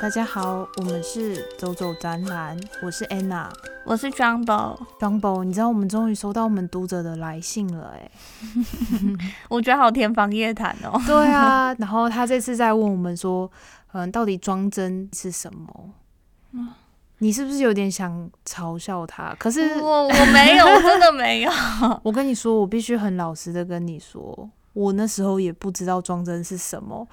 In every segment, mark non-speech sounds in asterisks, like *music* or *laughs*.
大家好，我们是走走展览，我是 Anna，我是 Jumbo。Jumbo，你知道我们终于收到我们读者的来信了哎，*laughs* *laughs* 我觉得好天方夜谭哦。对啊，*laughs* 然后他这次在问我们说，嗯，到底装帧是什么？你是不是有点想嘲笑他？可是我我没有，我真的没有。我跟你说，我必须很老实的跟你说，我那时候也不知道装帧是什么，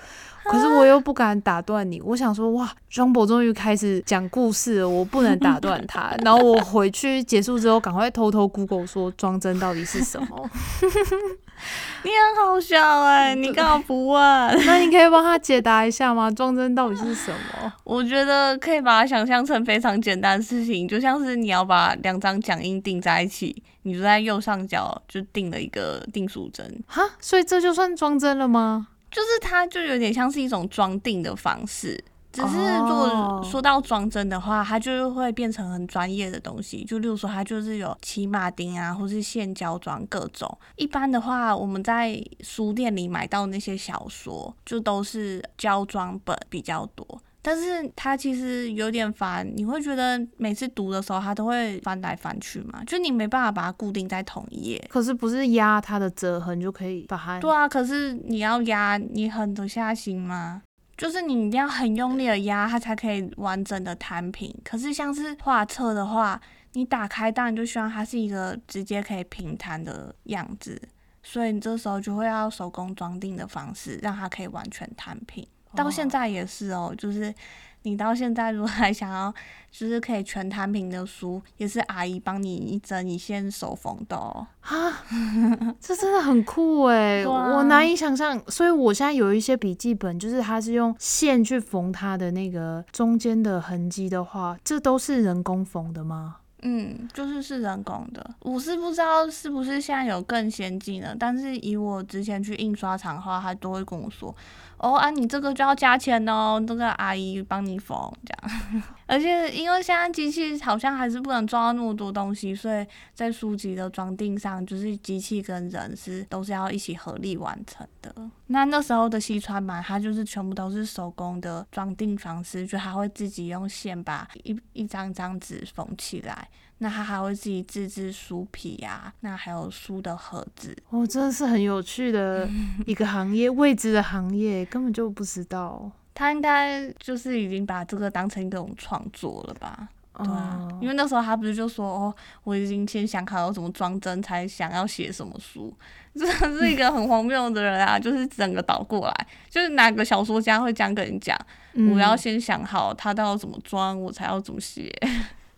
可是我又不敢打断你。我想说，哇，庄博终于开始讲故事了，我不能打断他。*laughs* 然后我回去结束之后，赶快偷偷 Google 说装帧到底是什么。*laughs* *laughs* 你很好笑哎、你干嘛不问？*laughs* 那你可以帮他解答一下吗？装帧到底是什么？我觉得可以把它想象成非常简单的事情，就像是你要把两张讲印订在一起，你就在右上角就定了一个定数针，哈，所以这就算装帧了吗？就是它就有点像是一种装订的方式。只是如哦果说到装帧的话，它就会变成很专业的东西。就例如说，它就是有骑马钉啊，或是线胶装各种。一般的话，我们在书店里买到那些小说，就都是胶装本比较多。但是它其实有点烦，你会觉得每次读的时候，它都会翻来翻去嘛，就你没办法把它固定在同一页。可是不是压它的折痕就可以把它？对啊，可是你要压，你狠得下心吗？就是你一定要很用力的压，它才可以完整的摊平。可是像是画册的话，你打开当然就希望它是一个直接可以平摊的样子，所以你这时候就会要手工装订的方式，让它可以完全摊平。到现在也是哦，就是你到现在如果还想要，就是可以全摊平的书，也是阿姨帮你一针一线手缝的哦。啊，*laughs* 这真的很酷哎、*laughs* 我难以想象。所以我现在有一些笔记本，就是它是用线去缝它的那个中间的痕迹的话，这都是人工缝的吗？嗯，就是是人工的，我是不知道是不是现在有更先进的，但是以我之前去印刷厂的话，他都会跟我说，哦啊，你这个就要加钱哦，这个阿姨帮你缝这样。*laughs* 而且因为现在机器好像还是不能装那么多东西，所以在书籍的装订上，就是机器跟人是都是要一起合力完成的。那那时候的西川版，它就是全部都是手工的装订方式，就它会自己用线把一一张张纸缝起来。那他还会自己自制书皮呀、那还有书的盒子。哦，真的是很有趣的 *laughs* 一个行业，未知的行业，根本就不知道。他应该就是已经把这个当成一种创作了吧？对啊，哦因为那时候他不是就说哦，我已经先想好要怎么装帧，才想要写什么书，*laughs* 真的是一个很荒谬的人啊！*laughs* 就是整个倒过来，就是哪个小说家会这样跟你讲？嗯我要先想好他到底怎么装，我才要怎么写。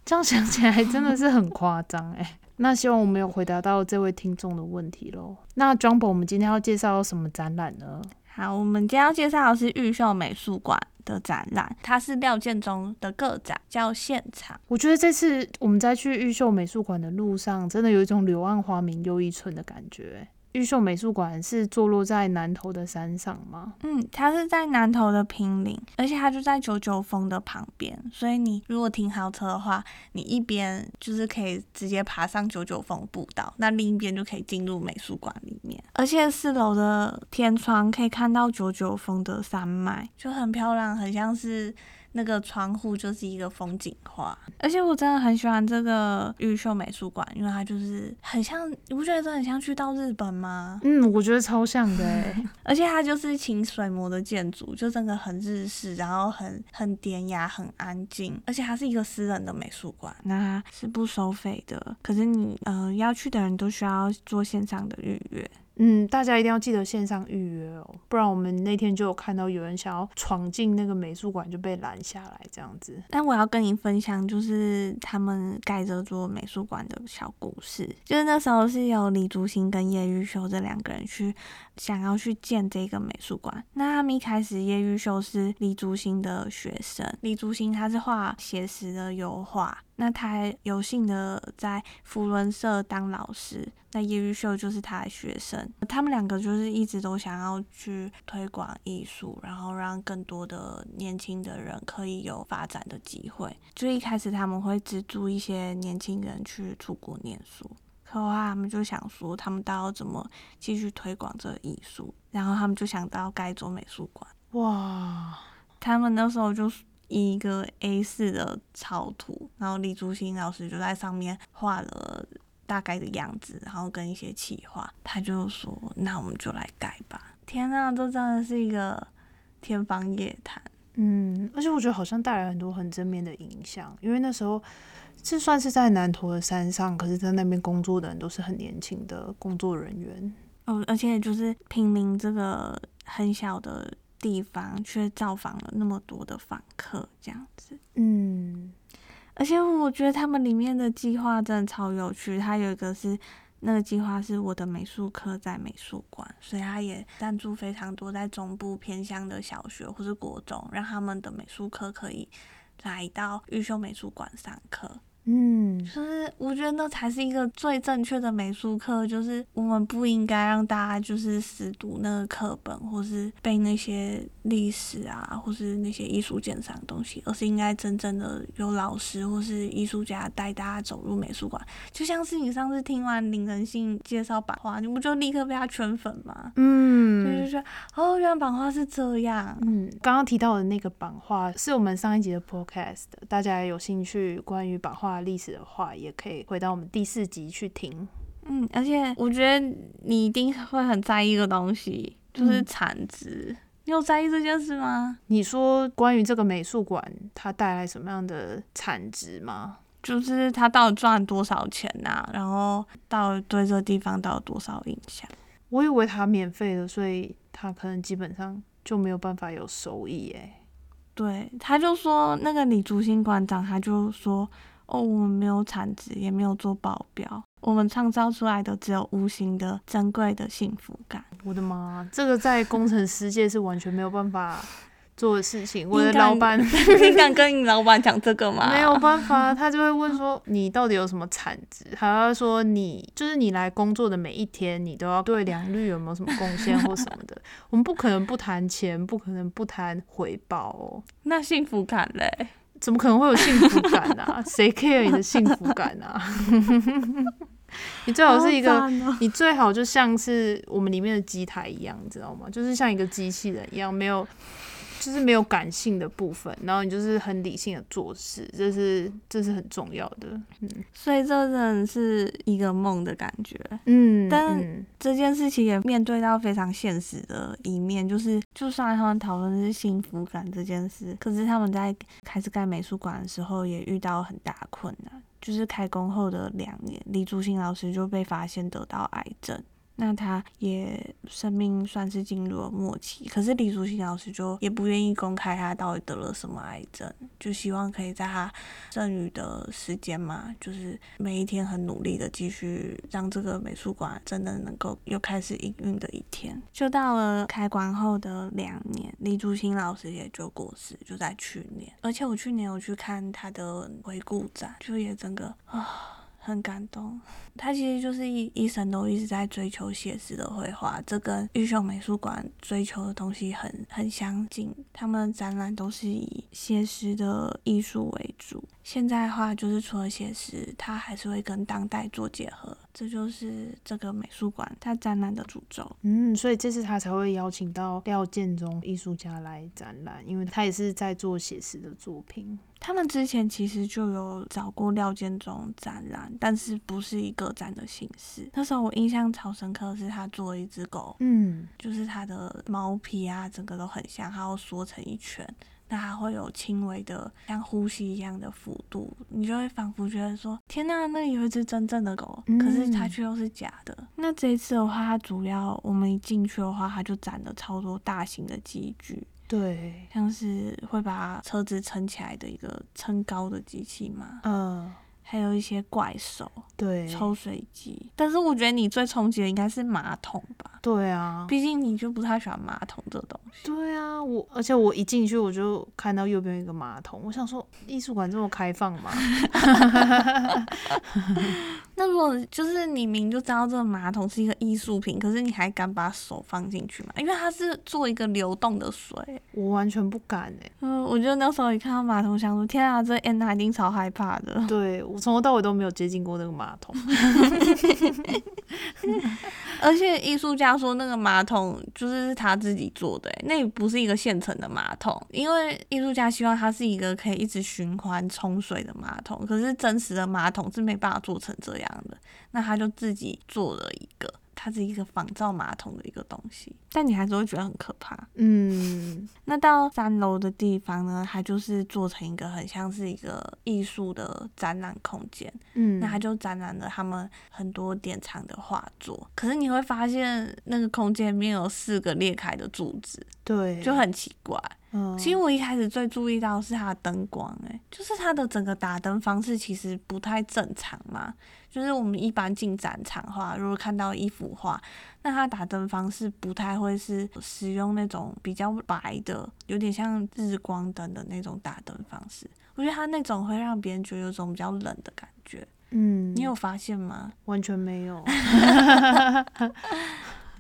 这样想起来真的是很夸张哎。*laughs* 那希望我们有回答到这位听众的问题喽。那 Jumbo，我们今天要介绍什么展览呢？好，我们今天要介绍的是玉秀美术馆的展览，它是廖建中的个展，叫现场。我觉得这次我们在去玉秀美术馆的路上，真的有一种柳暗花明又一村的感觉。玉秀美术馆是坐落在南头的山上吗？嗯，它是在南头的平岭，而且它就在九九峰的旁边，所以你如果停好车的话，你一边就是可以直接爬上九九峰步道，那另一边就可以进入美术馆里面。而且四楼的天窗可以看到九九峰的山脉，就很漂亮，很像是。那个窗户就是一个风景画，而且我真的很喜欢这个玉秀美术馆，因为它就是很像，你不觉得这很像去到日本吗？嗯，我觉得超像的哎。*laughs* 而且它就是清水模的建筑，就真的很日式，然后很很典雅、很安静，而且它是一个私人的美术馆，那是不收费的。可是你呃要去的人都需要做线上的预约。嗯，大家一定要记得线上预约哦，不然我们那天就有看到有人想要闯进那个美术馆就被拦下来这样子。但我要跟你分享，就是他们盖这座美术馆的小故事。就是那时候是有李竹新跟叶玉修这两个人去想要去建这个美术馆。那他们一开始，叶玉秀是李竹新的学生，李竹新他是画写实的油画，那他还有幸的在福伦社当老师。那叶玉秀就是他的学生，他们两个就是一直都想要去推广艺术，然后让更多的年轻的人可以有发展的机会。就一开始他们会资助一些年轻人去出国念书，可后他们就想说，他们到底要怎么继续推广这个艺术，然后他们就想到盖一座美术馆。哇，他们那时候就一个 A 四的草图，然后李竹新老师就在上面画了大概的样子，然后跟一些企划，他就说：“那我们就来改吧。”天呐，这真的是一个天方夜谭。嗯，而且我觉得好像带来很多很正面的影响，因为那时候这算是在南投的山上，可是在那边工作的人都是很年轻的工作人员。哦，而且就是平林这个很小的地方，却造访了那么多的访客，这样子。嗯，而且我觉得他们里面的计划真的超有趣，它有一个是。那个计划是我的美术课在美术馆，所以他也赞助非常多在中部偏乡的小学或是国中，让他们的美术课可以来到玉秀美术馆上课。嗯，就是我觉得那才是一个最正确的美术课，就是我们不应该让大家就是死读那个课本，或是背那些历史啊，或是那些艺术鉴赏的东西，而是应该真正的有老师或是艺术家带大家走入美术馆。就像是你上次听完林仁信介绍版画，你不就立刻被他圈粉吗？嗯，就是说哦，原来版画是这样。嗯，刚刚提到的那个版画是我们上一集的 podcast，大家有兴趣关于版画。历史的话，也可以回到我们第四集去听。嗯，而且我觉得你一定会很在意一个东西，就是产值。你有在意这件事吗？你说关于这个美术馆，它带来什么样的产值吗？就是它到底赚多少钱呐？然后到底对这个地方到底多少影响？我以为它免费的，所以它可能基本上就没有办法有收益。诶。对，他就说那个李竹新馆长，他就说。哦，我们没有产值，也没有做保镖，我们创造出来的只有无形的珍贵的幸福感。我的妈，这个在工程师界是完全没有办法做的事情。我的老板，*laughs* 你敢跟你老板讲这个吗？没有办法，他就会问说你到底有什么产值？还要说你就是你来工作的每一天，你都要对良率有没有什么贡献或什么的。我们不可能不谈钱，不可能不谈回报哦。*laughs* 那幸福感嘞？怎么可能会有幸福感啊？*laughs* 谁 care 你的幸福感啊？*laughs* 你最好是一个，你最好就像是我们里面的机台一样，你知道吗？就是像一个机器人一样，没有。就是没有感性的部分，然后你就是很理性的做事，这是这是很重要的。嗯，所以这真的是一个梦的感觉。嗯，但这件事情也面对到非常现实的一面，就是就算他们讨论的是幸福感这件事，可是他们在开始盖美术馆的时候也遇到很大困难，就是开工后的两年，李竹新老师就被发现得到癌症。那他也生命算是进入了末期，可是李竹新老师就也不愿意公开他到底得了什么癌症，就希望可以在他剩余的时间嘛，就是每一天很努力的继续让这个美术馆真的能够又开始营运的一天。就到了开馆后的两年，李竹新老师也就过世，就在去年。而且我去年有去看他的回顾展，就也整个啊。很感动，他其实就是一一生都一直在追求写实的绘画，这跟玉秀美术馆追求的东西很很相近。他们展览都是以写实的艺术为主。现在的话，就是除了写实，它还是会跟当代做结合，这就是这个美术馆它展览的主轴。嗯，所以这次他才会邀请到廖建中艺术家来展览，因为他也是在做写实的作品。他们之前其实就有找过廖建中展览，但是不是一个展的形式。那时候我印象超深刻，是他做了一只狗，嗯，就是它的毛皮啊，整个都很像，它要缩成一圈。那还会有轻微的像呼吸一样的幅度，你就会仿佛觉得说，天呐，那里有一只真正的狗，可是它却又是假的。那这一次的话，它主要我们一进去的话，它就展了超多大型的机具，对，像是会把车子撑起来的一个撑高的机器嘛，嗯。还有一些怪兽，对，抽水机。但是我觉得你最冲击的应该是马桶吧？对啊，毕竟你就不太喜欢马桶这东西。对啊，我而且我一进去我就看到右边有一个马桶，我想说艺术馆这么开放吗？*laughs* 那如果就是你明明就知道这个马桶是一个艺术品，可是你还敢把手放进去吗？因为它是做一个流动的水。我完全不敢哎、嗯，我觉得那时候一看到马桶，想说天啊，这安娜一定超害怕的。对我从头到尾都没有接近过那个马桶。*laughs* 而且艺术家说那个马桶就是他自己做的、欸，那不是一个现成的马桶，因为艺术家希望它是一个可以一直循环冲水的马桶，可是真实的马桶是没办法做成这样的，那他就自己做了一个，它是一个仿造马桶的一个东西，但你还是会觉得很可怕。嗯，*laughs* 那到三楼的地方呢，它就是做成一个很像是一个艺术的展览空间。嗯，那它就展览了他们很多典藏的画作。可是你会发现，那个空间里面有四个裂开的柱子，对，就很奇怪。嗯，其实我一开始最注意到是它的灯光、欸，就是它的整个打灯方式其实不太正常嘛。就是我们一般进展场的话，如果看到一幅画，那它打灯方式不太会是使用那种比较白的，有点像日光灯的那种打灯方式。我觉得它那种会让别人觉得有种比较冷的感觉。嗯，你有发现吗？完全没有。*laughs*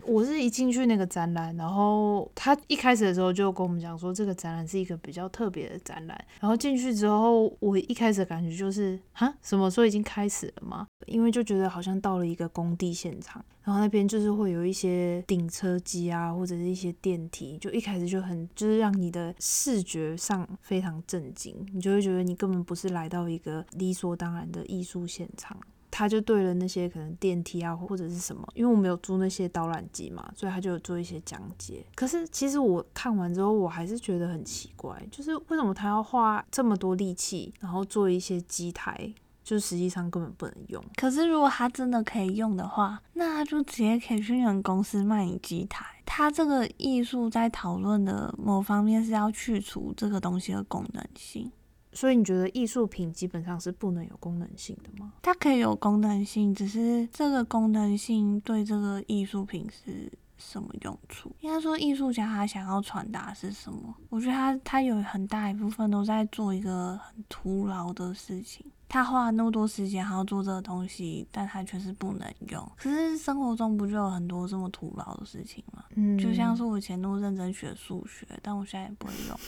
我是一进去那个展览，然后他一开始的时候就跟我们讲说，这个展览是一个比较特别的展览。然后进去之后，我一开始的感觉就是，哈，什么时候已经开始了吗？因为就觉得好像到了一个工地现场，然后那边就是会有一些顶车机啊，或者是一些电梯，就一开始就很就是让你的视觉上非常震惊，你就会觉得你根本不是来到一个理所当然的艺术现场。他就对了那些可能电梯啊或者是什么，因为我没有租那些导览机嘛，所以他就有做一些讲解。可是其实我看完之后，我还是觉得很奇怪，就是为什么他要花这么多力气，然后做一些机台，就实际上根本不能用。可是如果他真的可以用的话，那他就直接可以去你们公司卖你机台。他这个艺术在讨论的某方面是要去除这个东西的功能性。所以你觉得艺术品基本上是不能有功能性的吗？它可以有功能性，只是这个功能性对这个艺术品是什么用处？应该说，艺术家他想要传达是什么？我觉得他他有很大一部分都在做一个很徒劳的事情。他花了那么多时间还要做这个东西，但他却是不能用。可是生活中不就有很多这么徒劳的事情吗？嗯，就像是我以前那么认真学数学，但我现在也不会用了。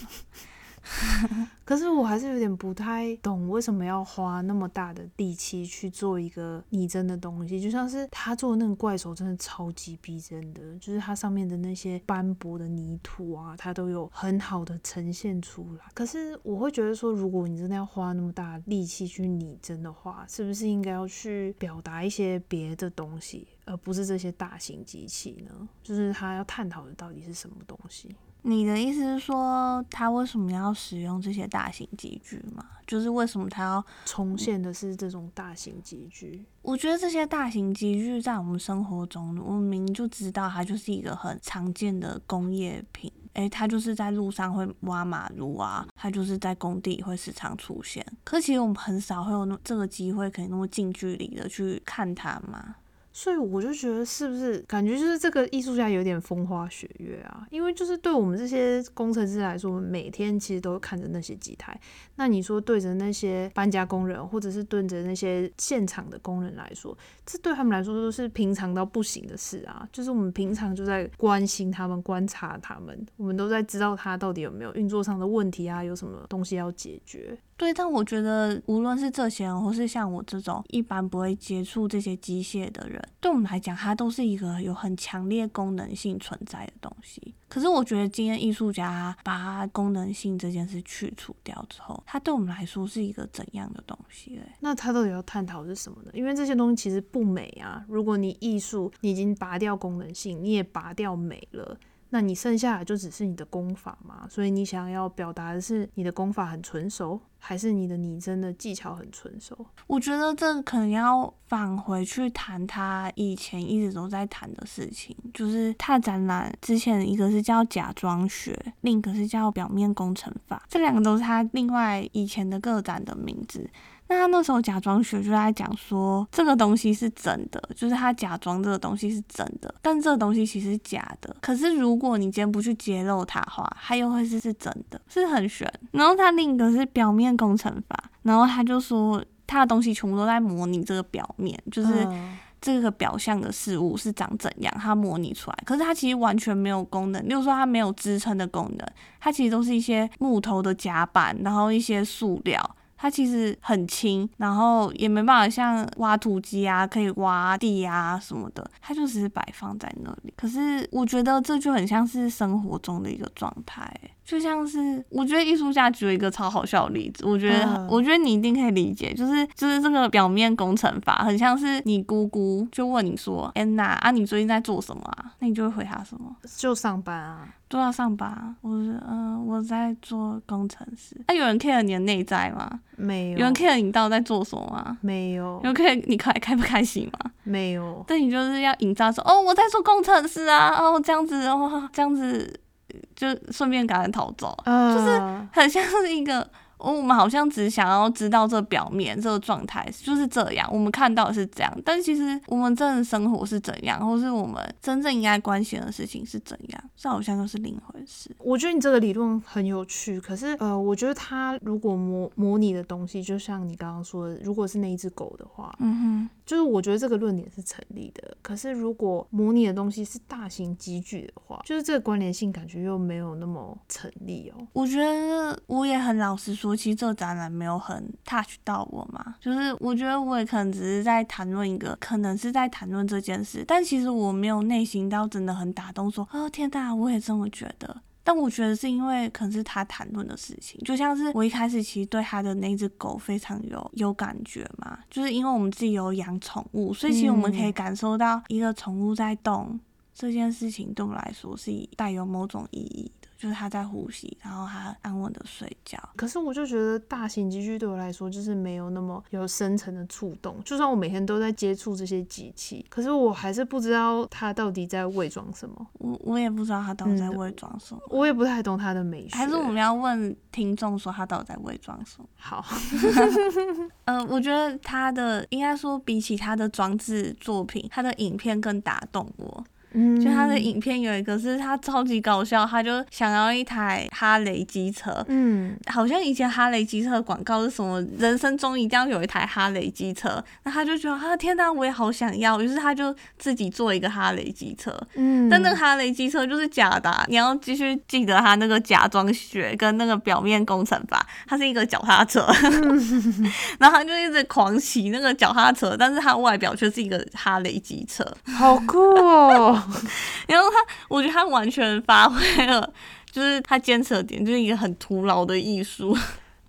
*laughs* 可是我还是有点不太懂，为什么要花那么大的力气去做一个拟真的东西？就像是他做的那个怪手，真的超级逼真的，就是它上面的那些斑驳的泥土啊，它都有很好的呈现出来。可是我会觉得说，如果你真的要花那么大力气去拟真的话，是不是应该要去表达一些别的东西，而不是这些大型机器呢？就是他要探讨的到底是什么东西？你的意思是说，他为什么要使用这些大型机具吗？就是为什么他要？重现的是这种大型机具。我觉得这些大型机具在我们生活中，我们明明就知道它就是一个很常见的工业品。诶，它就是在路上会挖马路啊，它就是在工地会时常出现。可其实我们很少会有那这个机会，可以那么近距离的去看它嘛。所以我就觉得，是不是感觉就是这个艺术家有点风花雪月啊？因为就是对我们这些工程师来说，我们每天其实都看着那些机台。那你说对着那些搬家工人，或者是对着那些现场的工人来说，这对他们来说都是平常到不行的事啊。就是我们平常就在关心他们、观察他们，我们都在知道他到底有没有运作上的问题啊，有什么东西要解决。对，但我觉得无论是这些人，或是像我这种一般不会接触这些机械的人，对我们来讲，它都是一个有很强烈功能性存在的东西。可是我觉得今天艺术家把功能性这件事去除掉之后，它对我们来说是一个怎样的东西嘞？那他到底要探讨是什么呢？因为这些东西其实不美啊。如果你艺术你已经拔掉功能性，你也拔掉美了。那你剩下的就只是你的功法嘛？所以你想要表达的是你的功法很纯熟，还是你的拟真的技巧很纯熟？我觉得这可能要返回去谈他以前一直都在谈的事情，就是他的展览之前一个是叫假装学，另一个是叫表面工程法，这两个都是他另外以前的个展的名字。那他那时候假装学就在讲说这个东西是真的，就是他假装这个东西是真的，但这个东西其实是假的。可是如果你今天不去揭露它的话，它又会是是真的，是很悬。然后他另一个是表面工程法，然后他就说。他的东西全部都在模拟这个表面，就是嗯这个表象的事物是长怎样，它模拟出来。可是它其实完全没有功能，例如说它没有支撑的功能，它其实都是一些木头的夹板，然后一些塑料。它其实很轻，然后也没办法像挖土机啊，可以挖地啊什么的，它就只是摆放在那里。可是我觉得这就很像是生活中的一个状态，就像是我觉得艺术家举了一个超好笑的例子，我觉得、嗯我觉得你一定可以理解，就是就是这个表面工程法，很像是你姑姑就问你说，安娜啊，你最近在做什么啊？那你就会回答什么？就上班啊，都要上班啊，我是嗯、呃我在做工程师。那、有人 care 你的内在吗？没有，有人 care 你到底在做什么吗？没有有人 care 你开 *laughs* 开不开心吗？没有，但你就是要营造说，哦，我在做工程师啊，哦，这样子，哦，这样子，就顺便赶快逃走，就是很像是一个。哦，我们好像只想要知道这表面这个状态就是这样，我们看到的是这样，但其实我们真的生活是怎样，或是我们真正应该关心的事情是怎样，这好像又是另一回事。我觉得你这个理论很有趣，可是呃，我觉得它如果模模拟的东西，就像你刚刚说的，如果是那一只狗的话，嗯就是我觉得这个论点是成立的。可是如果模拟的东西是大型机具的话，就是这个关联性感觉又没有那么成立哦。我觉得我也很老实说，其实这个展览没有很 touch 到我嘛，就是我觉得我也可能只是在谈论一个，可能是在谈论这件事，但其实我没有内心到真的很打动说，哦天哪，我也这么觉得。但我觉得是因为可能是他谈论的事情，就像是我一开始其实对他的那只狗非常有有感觉嘛，就是因为我们自己有养宠物，所以其实我们可以嗯。感受到一个宠物在动这件事情，对我来说是带有某种意义的，就是他在呼吸，然后他安稳的睡觉。可是我就觉得大型机具对我来说就是没有那么有深层的触动，就算我每天都在接触这些机器，可是我还是不知道它到底在伪装什么，我我也不知道它到底在嗯伪装什么，我也不太懂它的美学。还是我们 *laughs* 要问听众说它到底在伪装什么？好 *laughs* *laughs* 呃，我觉得他的应该说比起他的装置作品，他的影片更打动我。嗯，就他的影片有一个是他超级搞笑，他就想要一台哈雷机车，嗯，好像以前哈雷机车的广告是什么，人生中一定要有一台哈雷机车，那他就觉得啊天哪，我也好想要，于是他就自己做一个哈雷机车。嗯，但那个哈雷机车就是假的啊、你要继续记得他那个假装学跟那个表面工程法，它是一个脚踏车，*laughs* 然后他就一直狂骑那个脚踏车，但是它外表却是一个哈雷机车，好酷哦，*laughs* 然后他，我觉得他完全发挥了，就是他坚持的点，就是一个很徒劳的艺术。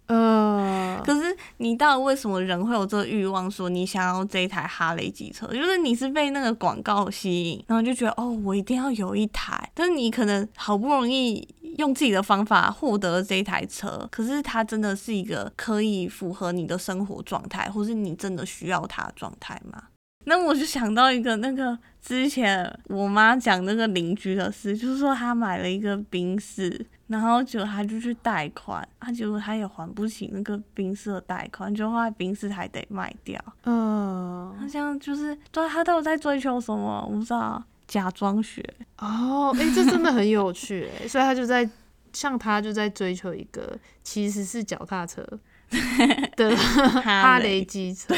嗯，可是你到底为什么人会有这个欲望，说你想要这一台哈雷机车？就是你是被那个广告吸引，然后就觉得哦，我一定要有一台。但是你可能好不容易用自己的方法获得了这一台车，可是它真的是一个可以符合你的生活状态，或是你真的需要它的状态吗？那我就想到一个那个之前我妈讲那个邻居的事，就是说她买了一个冰室，然后结果她就去贷款，啊，结果她也还不起那个冰室的贷款，就后来冰室还得卖掉。嗯，好像就是对她到底在追求什么？我不知道，假装学。哦，哎、这真的很有趣哎，所以她就在像她就在追求一个其实是脚踏车 *laughs* 的哈雷。机车，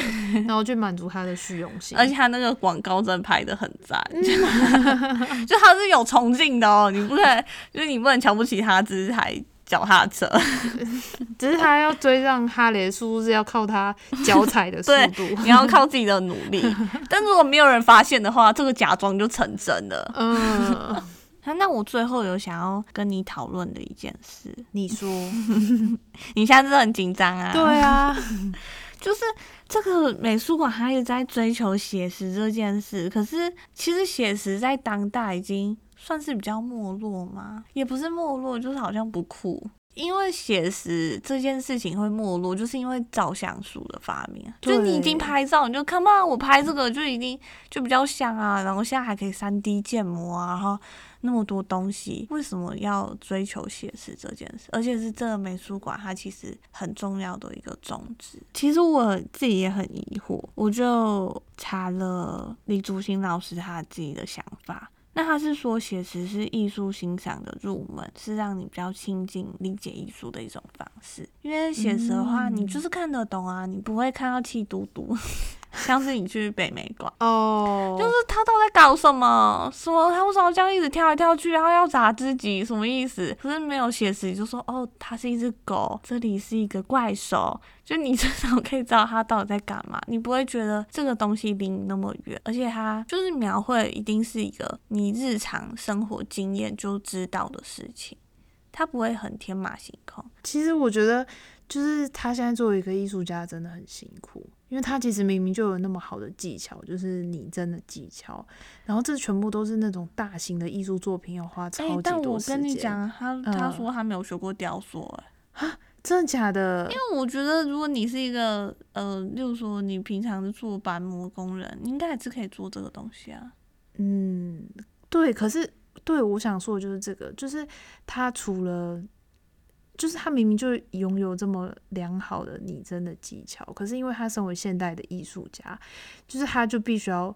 然后去满足他的虚荣心，而且他那个广告真的拍的很赞，*laughs* 就他是有崇敬的哦，你不可以，就是你不能瞧不起他，只是台脚踏车。*laughs* 只是他要追上哈雷的速度是要靠他脚踩的速度，你要靠自己的努力，但如果没有人发现的话，这个假装就成真了。嗯，那那我最后有想要跟你讨论的一件事，你说 *laughs* 你现在真的很紧张啊？对啊，*laughs* 就是这个美术馆，它一直在追求写实这件事，可是其实写实在当代已经算是比较没落吗？也不是没落，就是好像不酷。因为写实这件事情会没落，就是因为照相术的发明。就是你已经拍照，你就看嘛，我拍这个就已经就比较像啊。然后现在还可以三 D 建模啊，然后那么多东西，为什么要追求写实这件事？而且是这个美术馆它其实很重要的一个宗旨。其实我自己也很疑惑，我就查了李竹新老师他自己的想法。那他是说写实是艺术欣赏的入门，是让你比较亲近理解艺术的一种方式。因为写实的话，你就是看得懂啊，你不会看到气嘟嘟。像是你去北美馆，哦，就是他到底在搞什么？说他为什么这样一直跳来跳去，然后要砸自己，什么意思？可是没有写实，就说哦，它是一只狗，这里是一个怪兽，就你至少可以知道他到底在干嘛，你不会觉得这个东西离你那么远，而且他就是描绘一定是一个你日常生活经验就知道的事情，他不会很天马行空。其实我觉得，就是他现在作为一个艺术家，真的很辛苦。因为他其实明明就有那么好的技巧，就是拟真的技巧，然后这全部都是那种大型的艺术作品，要花超级多时间。但我跟你讲，他他说他没有学过雕塑，哎，啊，真的假的？因为我觉得，如果你是一个呃，例如说你平常是做板模工人，你应该还是可以做这个东西啊。嗯，对，可是对我想说的就是这个，就是他除了。就是他明明就拥有这么良好的拟真的技巧，可是因为他身为现代的艺术家，就是他就必须要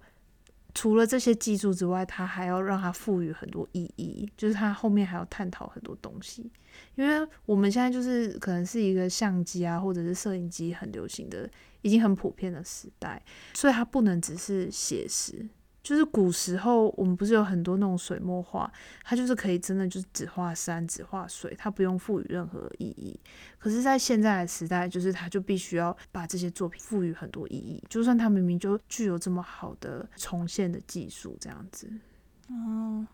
除了这些技术之外，他还要让他赋予很多意义，就是他后面还要探讨很多东西。因为我们现在就是可能是一个相机啊，或者是摄影机很流行的、已经很普遍的时代，所以它不能只是写实。就是古时候，我们不是有很多那种水墨画，它就是可以真的就是只画山、只画水，它不用赋予任何意义。可是，在现在的时代，就是它就必须要把这些作品赋予很多意义，就算它明明就具有这么好的重现的技术，这样子。哦，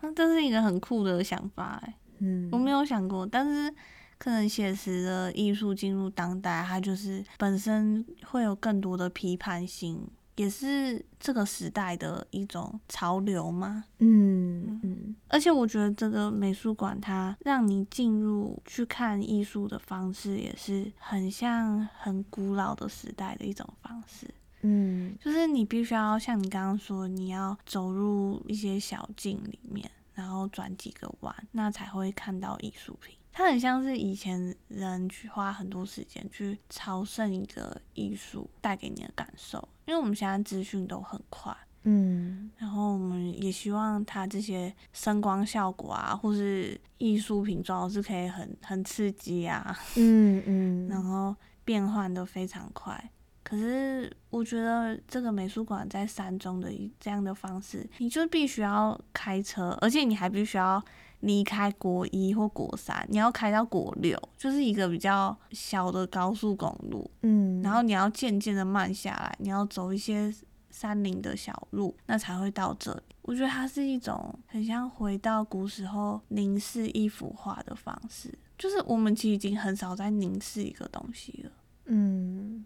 那这是一个很酷的想法哎。嗯，我没有想过，但是可能写实的艺术进入当代，它就是本身会有更多的批判性。也是这个时代的一种潮流吗？嗯嗯，而且我觉得这个美术馆它让你进入去看艺术的方式，也是很像很古老的时代的一种方式。嗯，就是你必须要像你刚刚说，你要走入一些小径里面，然后转几个弯，那才会看到艺术品。它很像是以前人去花很多时间去朝圣一个艺术带给你的感受，因为我们现在资讯都很快，嗯，然后我们也希望它这些声光效果啊，或是艺术品最好是可以很很刺激啊，嗯嗯，然后变换都非常快。可是我觉得这个美术馆在山中的这样的方式，你就必须要开车，而且你还必须要。离开国一或国三，你要开到国六，就是一个比较小的高速公路，嗯，然后你要渐渐的慢下来，你要走一些山林的小路，那才会到这里。我觉得它是一种很像回到古时候凝视一幅画的方式，就是我们其实已经很少在凝视一个东西了。嗯，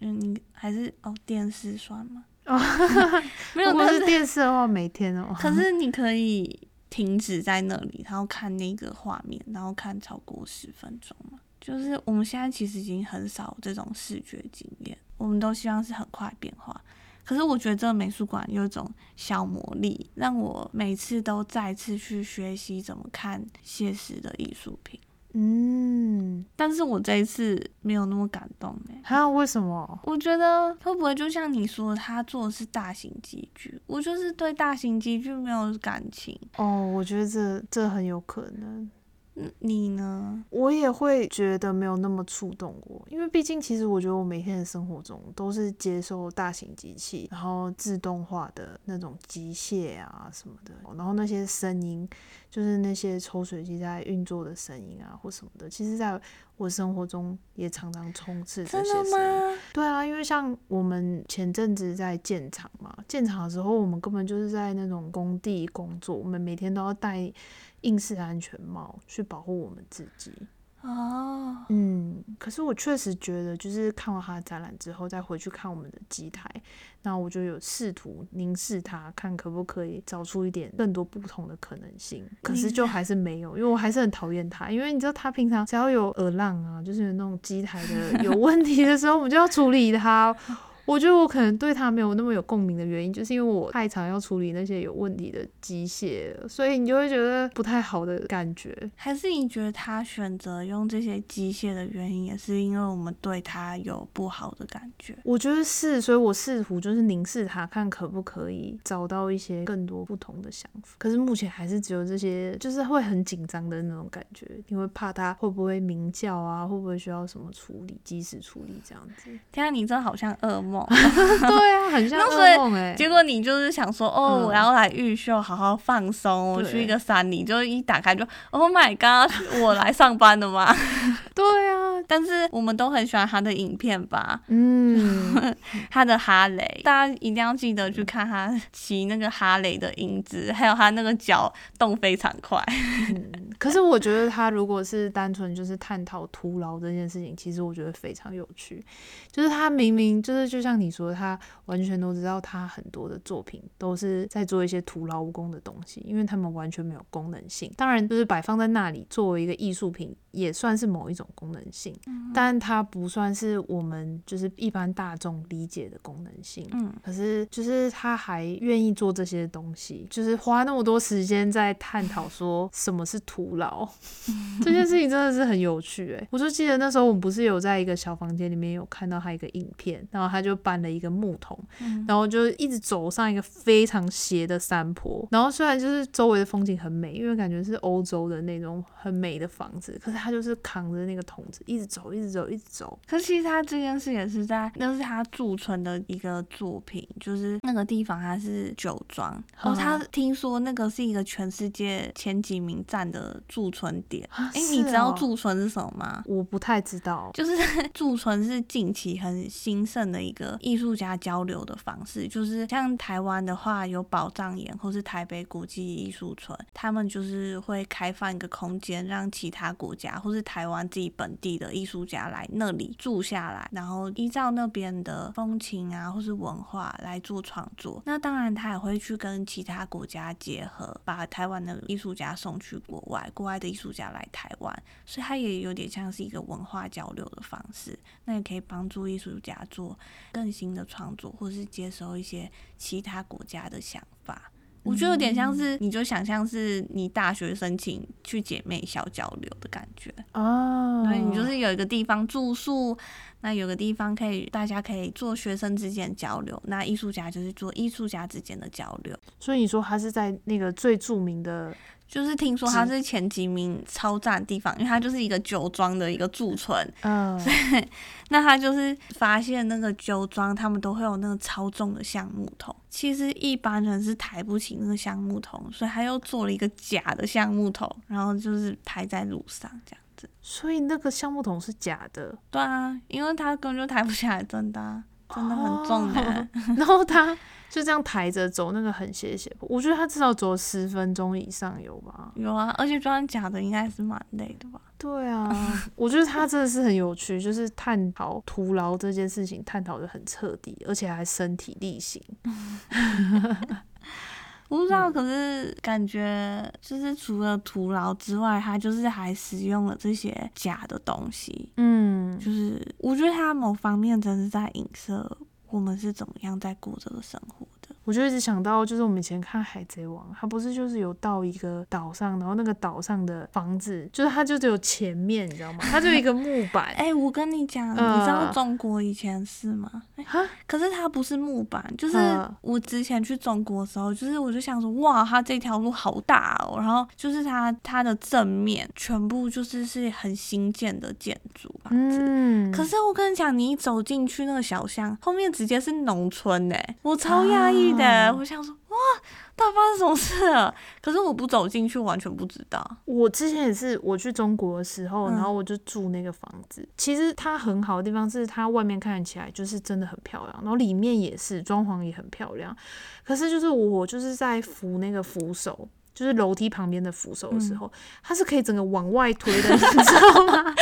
嗯，你还是哦，电视算吗？哦，*laughs* 没有，如果是电视的话，每天哦。可是你可以。停止在那里，然后看那个画面，然后看超过十分钟嘛。就是我们现在其实已经很少这种视觉经验，我们都希望是很快变化。可是我觉得这个美术馆有一种小魔力，让我每次都再次去学习怎么看现实的艺术品。嗯，但是我这一次没有那么感动哎，还为什么？我觉得会不会就像你说，他做的是大型机具，我就是对大型机具没有感情。哦，我觉得这这很有可能。你呢？我也会觉得没有那么触动我，因为毕竟其实我觉得我每天的生活中都是接受大型机器，然后自动化的那种机械啊什么的，然后那些声音，就是那些抽水机在运作的声音啊或什么的，其实在我生活中也常常充斥这些声音。对啊，因为像我们前阵子在建厂嘛，建厂的时候我们根本就是在那种工地工作，我们每天都要带。硬式安全帽去保护我们自己哦，嗯，可是我确实觉得，就是看完他的展览之后，再回去看我们的机台，那我就有试图凝视它，看可不可以找出一点更多不同的可能性。可是就还是没有，因为我还是很讨厌他，因为你知道，他平常只要有耳浪啊，就是那种机台的有问题的时候，我们就要处理它。*laughs* 我觉得我可能对他没有那么有共鸣的原因，就是因为我太常要处理那些有问题的机械了，所以你就会觉得不太好的感觉。还是你觉得他选择用这些机械的原因，也是因为我们对他有不好的感觉？我觉得是，所以我试图就是凝视他，看可不可以找到一些更多不同的想法。可是目前还是只有这些，就是会很紧张的那种感觉，你会怕他会不会鸣叫啊，会不会需要什么处理，及时处理这样子。天啊，你这好像噩梦。*laughs* *laughs* 对啊，很像噩梦哎。结果你就是想说，哦，我要来预秀，好好放松。我去一个山里，就一打开就，Oh my god，*laughs* 我来上班了吗？对啊，但是我们都很喜欢他的影片吧？嗯，他的哈雷，大家一定要记得去看他骑那个哈雷的影子，还有他那个脚动非常快。可是我觉得他如果是单纯就是探讨徒劳这件事情，其实我觉得非常有趣。就是他明明就是就像像你说，他完全都知道他很多的作品都是在做一些徒劳无功的东西，因为他们完全没有功能性。当然，就是摆放在那里作为一个艺术品，也算是某一种功能性，但它不算是我们就是一般大众理解的功能性。嗯，可是就是他还愿意做这些东西，就是花那么多时间在探讨说什么是徒劳 *laughs* 这件事情，真的是很有趣哎！我就记得那时候我们不是有在一个小房间里面有看到他一个影片，然后他就搬了一个木桶，然后就一直走上一个非常斜的山坡，然后虽然就是周围的风景很美，因为感觉是欧洲的那种很美的房子，可是他就是扛着那个桶子一直走，一直走，一直走。可其实他这件事也是在，那是他驻村的一个作品，就是那个地方它是酒庄，然后他听说那个是一个全世界前几名站的驻村点。哎，你知道驻村是什么吗？我不太知道，就是 *laughs* 驻村是近期很兴盛的一个艺术家交流的方式，就是像台湾的话有宝藏岩或是台北国际艺术村，他们就是会开放一个空间，让其他国家或是台湾自己本地的艺术家来那里住下来，然后依照那边的风情啊或是文化来做创作。那当然他也会去跟其他国家结合，把台湾的艺术家送去国外，国外的艺术家来台湾，所以他也有点像是一个文化交流的方式。那也可以帮助艺术家做更新的创作，或是接收一些其他国家的想法。我觉得有点像是，你就想象是你大学申请去姐妹校交流的感觉哦。对，你就是有一个地方住宿，那有个地方可以大家可以做学生之间交流，那艺术家就是做艺术家之间的交流。所以你说他是在那个最著名的。就是听说它是前几名超赞地方，因为它就是一个酒庄的一个驻村。嗯，所以 *laughs* 那他就是发现那个酒庄，他们都会有那个超重的橡木桶，其实一般人是抬不起那个橡木桶，所以他又做了一个假的橡木桶，然后就是抬在路上这样子。所以那个橡木桶是假的？对啊，因为他根本就抬不起来，真的，真的很重的。*laughs* 然后他。就这样抬着走那个很斜斜坡，我觉得他至少走十分钟以上有吧？有啊，而且装假的应该是蛮累的吧？对啊，*laughs* 我觉得他真的是很有趣，就是探讨徒劳这件事情，探讨的很彻底，而且还身体力行。*laughs* 我不知道，可是感觉就是除了徒劳之外，他就是还使用了这些假的东西。嗯，就是我觉得他某方面真是在影射。我们是怎么样在过这个生活？我就一直想到，就是我们以前看《海贼王》，它不是就是有到一个岛上，然后那个岛上的房子，就是它就只有前面，你知道吗？它就一个木 *laughs* 板。哎，我跟你讲，你知道中国以前是吗？哈，可是它不是木板，就是我之前去中国的时候，就是我就想说，哇，它这条路好大哦，然后就是它它的正面全部就是是很新建的建筑房子。嗯，可是我跟你讲，你一走进去那个小巷，后面直接是农村哎，我超压抑。的，我想说哇，到底发生什么事了？可是我不走进去，完全不知道。我之前也是，我去中国的时候，然后我就住那个房子。其实它很好的地方是，它外面看起来就是真的很漂亮，然后里面也是装潢也很漂亮。可是就是我就是在扶那个扶手，就是楼梯旁边的扶手的时候，它是可以整个往外推的，你知道吗？*laughs*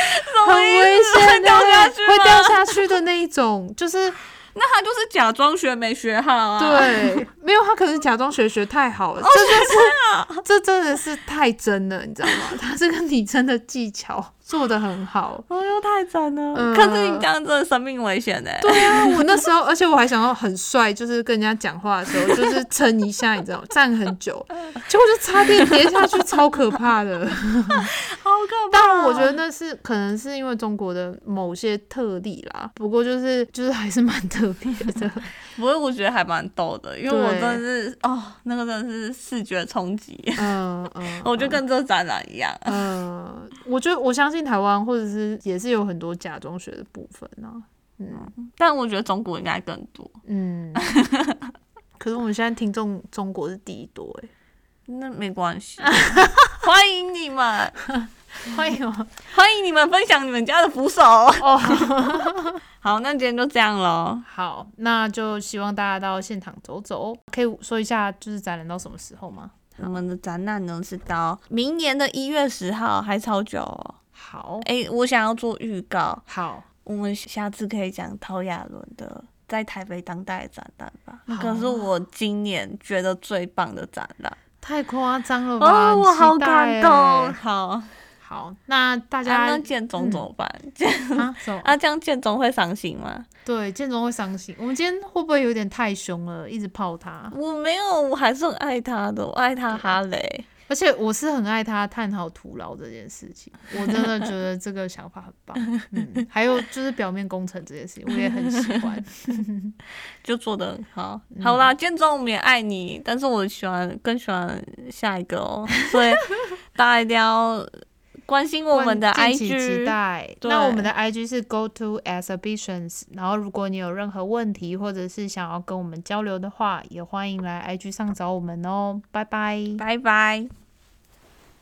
很危险，掉下去，会掉下去的那一种，就是。那他就是假装学没学好啊。对，没有他可能假装学学太好了，这就是 *laughs* 这真的是太真了，你知道吗？*laughs* 他这个拟真的技巧 *laughs* 做的很好。哦哟，太真了！嗯可是你这样真的生命危险呢。对啊，我那时候，而且我还想要很帅，就是跟人家讲话的时候，就是撑一下，你知道吗？站很久，结果就差点跌下去，超可怕的。好可怕！但我觉得那是可能是因为中国的某些特例啦，不过就是就是还是蛮特别的。*laughs* 不过我觉得还蛮逗的，因为我对真的是哦，那个真的是视觉冲击，嗯 *laughs* 嗯，我觉得跟这个展览一样。嗯，我觉得我相信台湾或者是也是有很多假中学的部分啊。嗯但我觉得中国应该更多，嗯，*laughs* 可是我们现在听众中国是第一多哎，那没关系，欢迎你们，*laughs* 欢迎哦。欢迎你们分享你们家的扶手。哦，*laughs* 好，那今天就这样喽。好，那就希望大家到现场走走，可以说一下就是展览到什么时候吗？我们的展览呢是到明年的一月十号，还超久哦。好，哎、我想要做预告，好，我们下次可以讲陶亚伦的在台北当代展览吧。那个是我今年觉得最棒的展览。太夸张了吧？哦，我好感欸动。好，好，那大啊、家那建中怎么办？建啊，啊，这样建中会伤心吗？对，建中会伤心。我们今天会不会有点太凶了，一直泡他？我没有，我还是很爱他的，我爱他哈雷。而且我是很爱他探讨徒劳这件事情，我真的觉得这个想法很棒。*laughs* 嗯，还有就是表面工程这件事情，我也很喜欢。*laughs* 就做的很好。好啦，建中我们也爱你，但是我喜欢更喜欢下一个哦，所以 *laughs* 大家一定要关心我们的 IG，期。待。对那我们的 IG 是 Go to Exhibitions，然后如果你有任何问题或者是想要跟我们交流的话，也欢迎来 IG 上找我们哦。拜拜。拜拜。